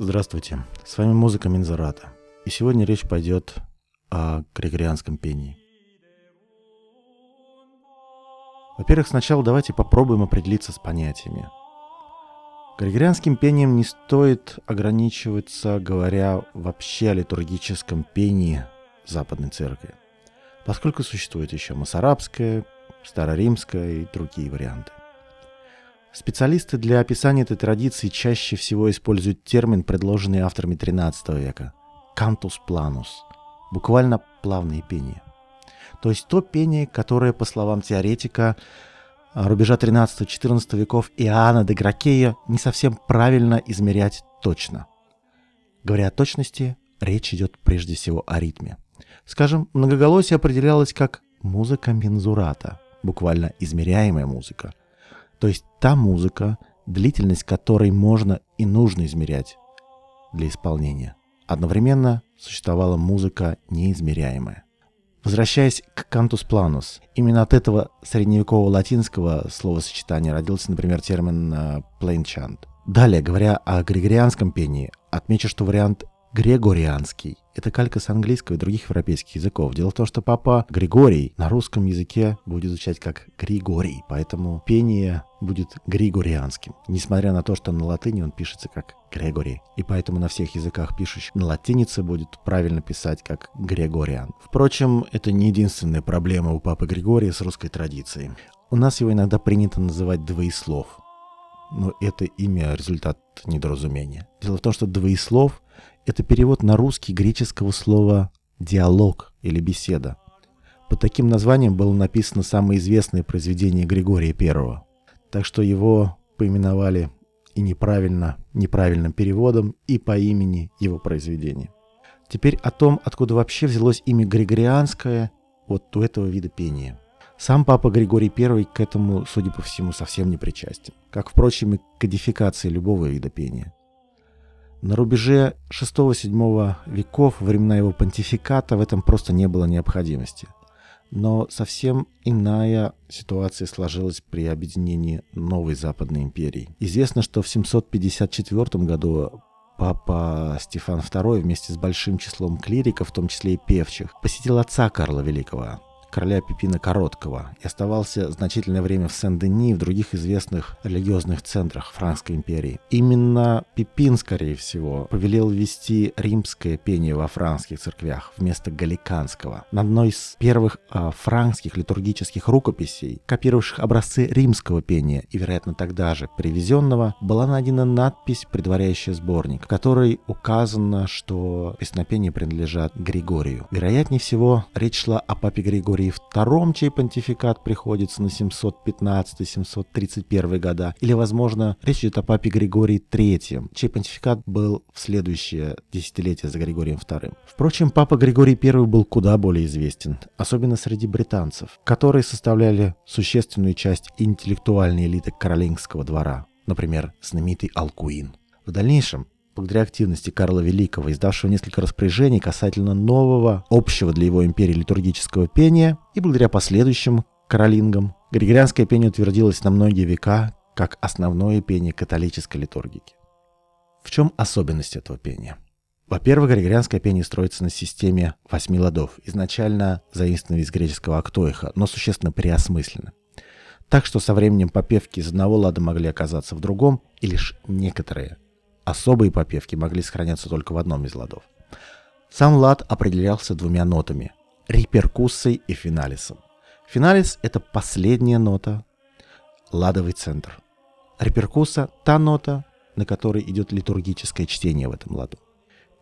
Здравствуйте, с вами музыка Минзарата. И сегодня речь пойдет о григорианском пении. Во-первых, сначала давайте попробуем определиться с понятиями. Григорианским пением не стоит ограничиваться, говоря вообще о литургическом пении Западной Церкви, поскольку существует еще масарабское, староримское и другие варианты. Специалисты для описания этой традиции чаще всего используют термин, предложенный авторами XIII века – «cantus planus», буквально «плавное пение». То есть то пение, которое, по словам теоретика рубежа 13-14 веков Иоанна де Гракея, не совсем правильно измерять точно. Говоря о точности, речь идет прежде всего о ритме. Скажем, многоголосие определялось как музыка мензурата, буквально измеряемая музыка – то есть та музыка, длительность которой можно и нужно измерять для исполнения. Одновременно существовала музыка неизмеряемая. Возвращаясь к кантус планус, именно от этого средневекового латинского словосочетания родился, например, термин uh, plain chant. Далее, говоря о григорианском пении, отмечу, что вариант Грегорианский. Это калька с английского и других европейских языков. Дело в том, что папа Григорий на русском языке будет звучать как Григорий, поэтому пение будет григорианским, несмотря на то, что на латыни он пишется как Грегори, и поэтому на всех языках пишущих на латинице будет правильно писать как Григориан. Впрочем, это не единственная проблема у папы Григория с русской традицией. У нас его иногда принято называть двоеслов, но это имя результат недоразумения. Дело в том, что двоеслов это перевод на русский греческого слова «диалог» или «беседа». Под таким названием было написано самое известное произведение Григория I. Так что его поименовали и неправильно, неправильным переводом, и по имени его произведения. Теперь о том, откуда вообще взялось имя Григорианское вот у этого вида пения. Сам папа Григорий I к этому, судя по всему, совсем не причастен, как, впрочем, и к кодификации любого вида пения. На рубеже 6-7 веков, времена его понтификата, в этом просто не было необходимости. Но совсем иная ситуация сложилась при объединении новой Западной империи. Известно, что в 754 году папа Стефан II вместе с большим числом клириков, в том числе и певчих, посетил отца Карла Великого, короля Пипина Короткого и оставался значительное время в Сен-Дени и в других известных религиозных центрах Франкской империи. Именно Пипин, скорее всего, повелел ввести римское пение во франкских церквях вместо галиканского. На одной из первых э, франкских литургических рукописей, копировавших образцы римского пения и, вероятно, тогда же привезенного, была найдена надпись, предваряющая сборник, в которой указано, что песнопения принадлежат Григорию. Вероятнее всего, речь шла о папе Григории Григории II, чей понтификат приходится на 715-731 года, или, возможно, речь идет о папе Григории III, чей понтификат был в следующее десятилетие за Григорием II. Впрочем, папа Григорий I был куда более известен, особенно среди британцев, которые составляли существенную часть интеллектуальной элиты каролингского двора, например, знаменитый Алкуин. В дальнейшем благодаря активности Карла Великого, издавшего несколько распоряжений касательно нового, общего для его империи литургического пения, и благодаря последующим каролингам, григорианское пение утвердилось на многие века как основное пение католической литургики. В чем особенность этого пения? Во-первых, григорианское пение строится на системе восьми ладов, изначально заимствованной из греческого актоиха, но существенно переосмысленно. Так что со временем попевки из одного лада могли оказаться в другом, и лишь некоторые Особые попевки могли сохраняться только в одном из ладов. Сам лад определялся двумя нотами – реперкуссой и финалисом. Финалис – это последняя нота, ладовый центр. Реперкусса – та нота, на которой идет литургическое чтение в этом ладу.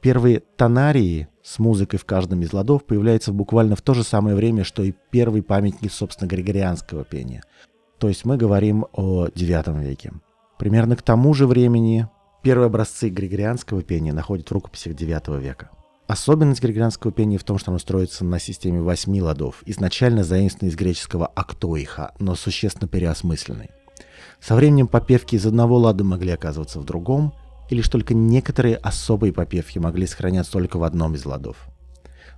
Первые тонарии с музыкой в каждом из ладов появляются буквально в то же самое время, что и первый памятник, собственно, григорианского пения. То есть мы говорим о IX веке. Примерно к тому же времени Первые образцы григорианского пения находят в рукописях IX века. Особенность григорианского пения в том, что оно строится на системе восьми ладов, изначально заимствованной из греческого «актоиха», но существенно переосмысленной. Со временем попевки из одного лада могли оказываться в другом, и лишь только некоторые особые попевки могли сохраняться только в одном из ладов.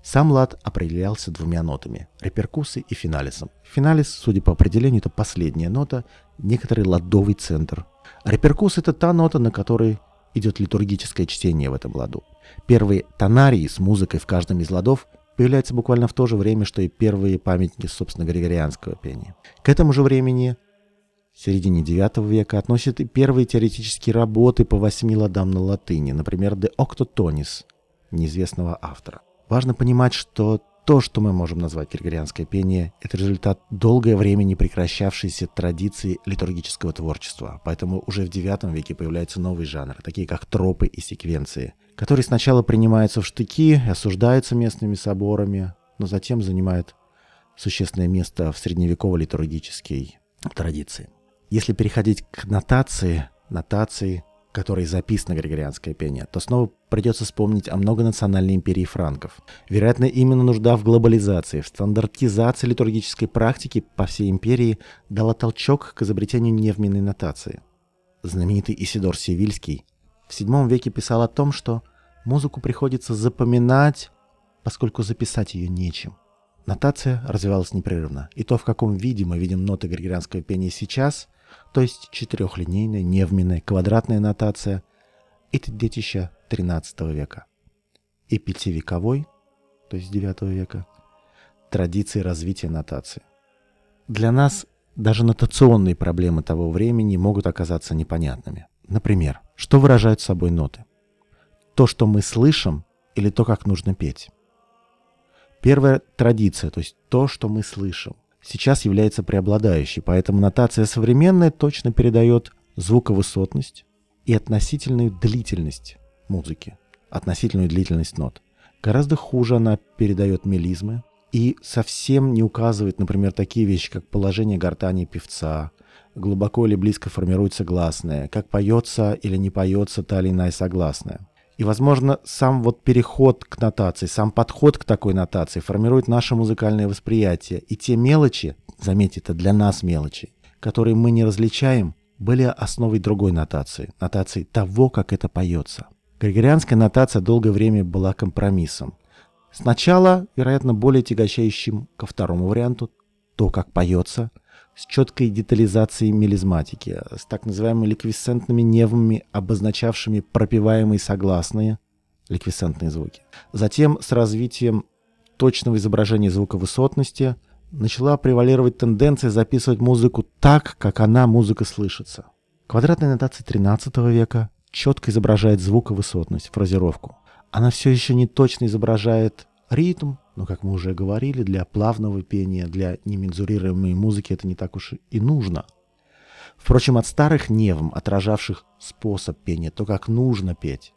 Сам лад определялся двумя нотами – реперкуссой и финалисом. Финалис, судя по определению, это последняя нота, некоторый ладовый центр – Реперкус — это та нота, на которой идет литургическое чтение в этом ладу. Первые тонарии с музыкой в каждом из ладов появляются буквально в то же время, что и первые памятники, собственно, григорианского пения. К этому же времени, в середине IX века, относят и первые теоретические работы по восьми ладам на латыни, например, «De Octotonis» неизвестного автора. Важно понимать, что то, что мы можем назвать григорианское пение, это результат долгое время не прекращавшейся традиции литургического творчества. Поэтому уже в IX веке появляются новые жанры, такие как тропы и секвенции, которые сначала принимаются в штыки, осуждаются местными соборами, но затем занимают существенное место в средневековой литургической традиции. Если переходить к нотации, нотации которой записано григорианское пение, то снова придется вспомнить о многонациональной империи франков. Вероятно, именно нужда в глобализации, в стандартизации литургической практики по всей империи дала толчок к изобретению невменной нотации. Знаменитый Исидор Севильский в VII веке писал о том, что музыку приходится запоминать, поскольку записать ее нечем. Нотация развивалась непрерывно, и то, в каком виде мы видим ноты григорианского пения сейчас – то есть четырехлинейная, невменная, квадратная нотация – это детище XIII века. И пятивековой, то есть IX века, традиции развития нотации. Для нас даже нотационные проблемы того времени могут оказаться непонятными. Например, что выражают собой ноты? То, что мы слышим, или то, как нужно петь? Первая традиция, то есть то, что мы слышим – сейчас является преобладающей, поэтому нотация современная точно передает звуковысотность и относительную длительность музыки, относительную длительность нот. Гораздо хуже она передает мелизмы и совсем не указывает, например, такие вещи, как положение гортани певца, глубоко или близко формируется гласная, как поется или не поется та или иная согласная. И, возможно, сам вот переход к нотации, сам подход к такой нотации формирует наше музыкальное восприятие. И те мелочи, заметьте, это для нас мелочи, которые мы не различаем, были основой другой нотации, нотации того, как это поется. Григорианская нотация долгое время была компромиссом. Сначала, вероятно, более тягощающим ко второму варианту, то, как поется – с четкой детализацией мелизматики, с так называемыми ликвисцентными невами, обозначавшими пропиваемые согласные, ликвисцентные звуки. Затем с развитием точного изображения звуковысотности начала превалировать тенденция записывать музыку так, как она, музыка, слышится. Квадратная нотация XIII века четко изображает звуковысотность, фразировку. Она все еще не точно изображает ритм, но, как мы уже говорили, для плавного пения, для немензурируемой музыки это не так уж и нужно. Впрочем, от старых невм, отражавших способ пения, то, как нужно петь,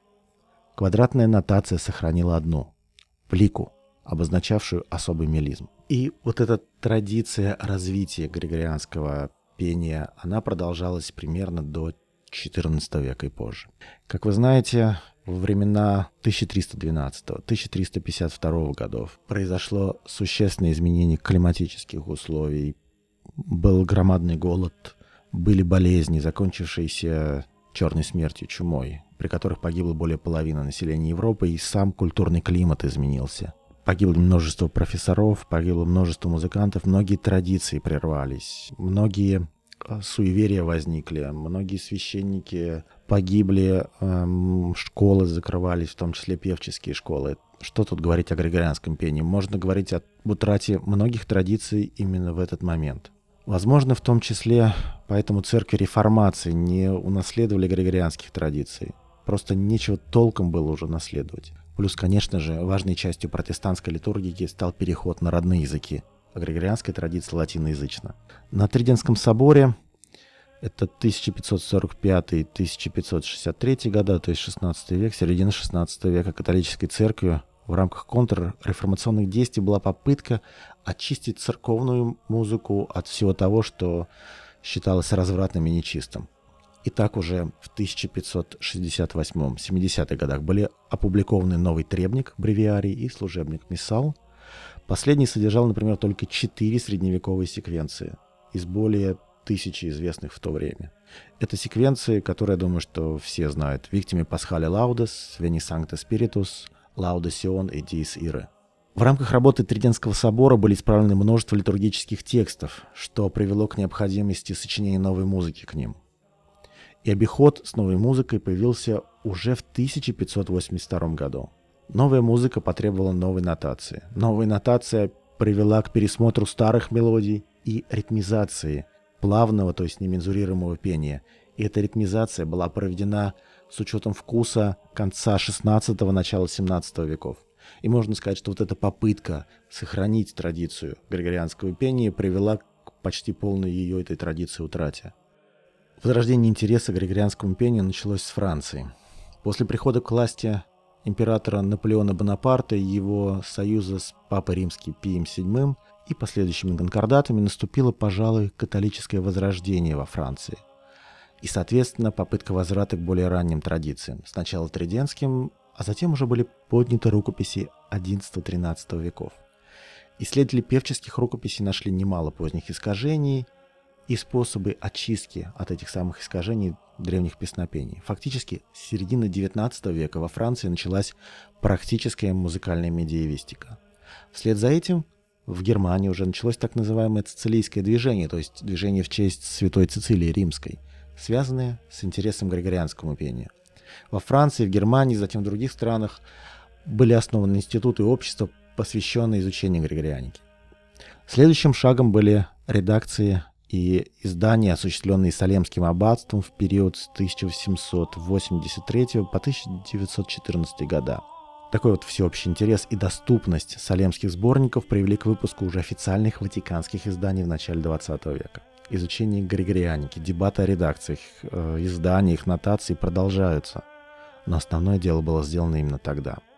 квадратная нотация сохранила одну – плику, обозначавшую особый мелизм. И вот эта традиция развития григорианского пения, она продолжалась примерно до XIV века и позже. Как вы знаете, во времена 1312-1352 годов произошло существенное изменение климатических условий. Был громадный голод, были болезни, закончившиеся черной смертью, чумой, при которых погибло более половины населения Европы, и сам культурный климат изменился. Погибло множество профессоров, погибло множество музыкантов, многие традиции прервались, многие а, суеверия возникли, многие священники погибли, эм, школы закрывались, в том числе певческие школы. Что тут говорить о григорианском пении? Можно говорить о утрате многих традиций именно в этот момент. Возможно, в том числе поэтому церкви реформации не унаследовали григорианских традиций. Просто нечего толком было уже наследовать. Плюс, конечно же, важной частью протестантской литургии стал переход на родные языки, а григорианская традиция латиноязычна. На Триденском соборе это 1545-1563 года, то есть 16 век, середина 16 века католической церкви в рамках контрреформационных действий была попытка очистить церковную музыку от всего того, что считалось развратным и нечистым. И так уже в 1568-70-х годах были опубликованы новый требник бревиарий и служебник Миссал – Последний содержал, например, только четыре средневековые секвенции. Из более тысячи известных в то время. Это секвенции, которые, я думаю, что все знают. Виктиме Пасхали Лаудес, Вени Санкта Спиритус, Лауда Сион и Диис Ире. В рамках работы Триденского собора были исправлены множество литургических текстов, что привело к необходимости сочинения новой музыки к ним. И обиход с новой музыкой появился уже в 1582 году. Новая музыка потребовала новой нотации. Новая нотация привела к пересмотру старых мелодий и ритмизации плавного, то есть немензурируемого пения. И эта ритмизация была проведена с учетом вкуса конца 16-го, начала 17 веков. И можно сказать, что вот эта попытка сохранить традицию григорианского пения привела к почти полной ее этой традиции утрате. Возрождение интереса к григорианскому пению началось с Франции. После прихода к власти императора Наполеона Бонапарта и его союза с Папой Римским Пием VII и последующими конкордатами наступило, пожалуй, католическое возрождение во Франции. И, соответственно, попытка возврата к более ранним традициям. Сначала триденским, а затем уже были подняты рукописи XI-XIII веков. Исследователи певческих рукописей нашли немало поздних искажений – и способы очистки от этих самых искажений древних песнопений. Фактически с середины XIX века во Франции началась практическая музыкальная медиевистика. Вслед за этим в Германии уже началось так называемое цицилийское движение, то есть движение в честь Святой Цицилии Римской, связанное с интересом григорианскому пения. Во Франции, в Германии, затем в других странах были основаны институты и общества, посвященные изучению григорианики. Следующим шагом были редакции и издания, осуществленные Салемским аббатством в период с 1883 по 1914 года. Такой вот всеобщий интерес и доступность салемских сборников привели к выпуску уже официальных ватиканских изданий в начале 20 века. Изучение григорианики, дебаты о редакциях, э, изданиях, нотации продолжаются. Но основное дело было сделано именно тогда –